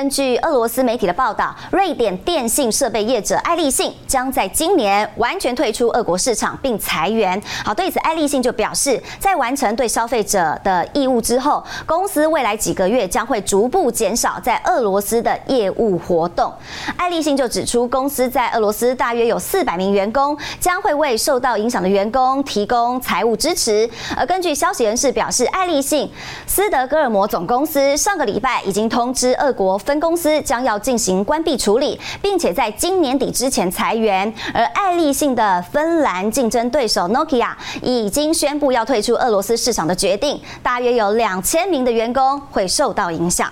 根据俄罗斯媒体的报道，瑞典电信设备业者爱立信将在今年完全退出俄国市场，并裁员。好，对此爱立信就表示，在完成对消费者的义务之后，公司未来几个月将会逐步减少在俄罗斯的业务活动。爱立信就指出，公司在俄罗斯大约有四百名员工，将会为受到影响的员工提供财务支持。而根据消息人士表示，爱立信斯德哥尔摩总公司上个礼拜已经通知俄国。分公司将要进行关闭处理，并且在今年底之前裁员。而爱立信的芬兰竞争对手 Nokia 已经宣布要退出俄罗斯市场的决定，大约有两千名的员工会受到影响。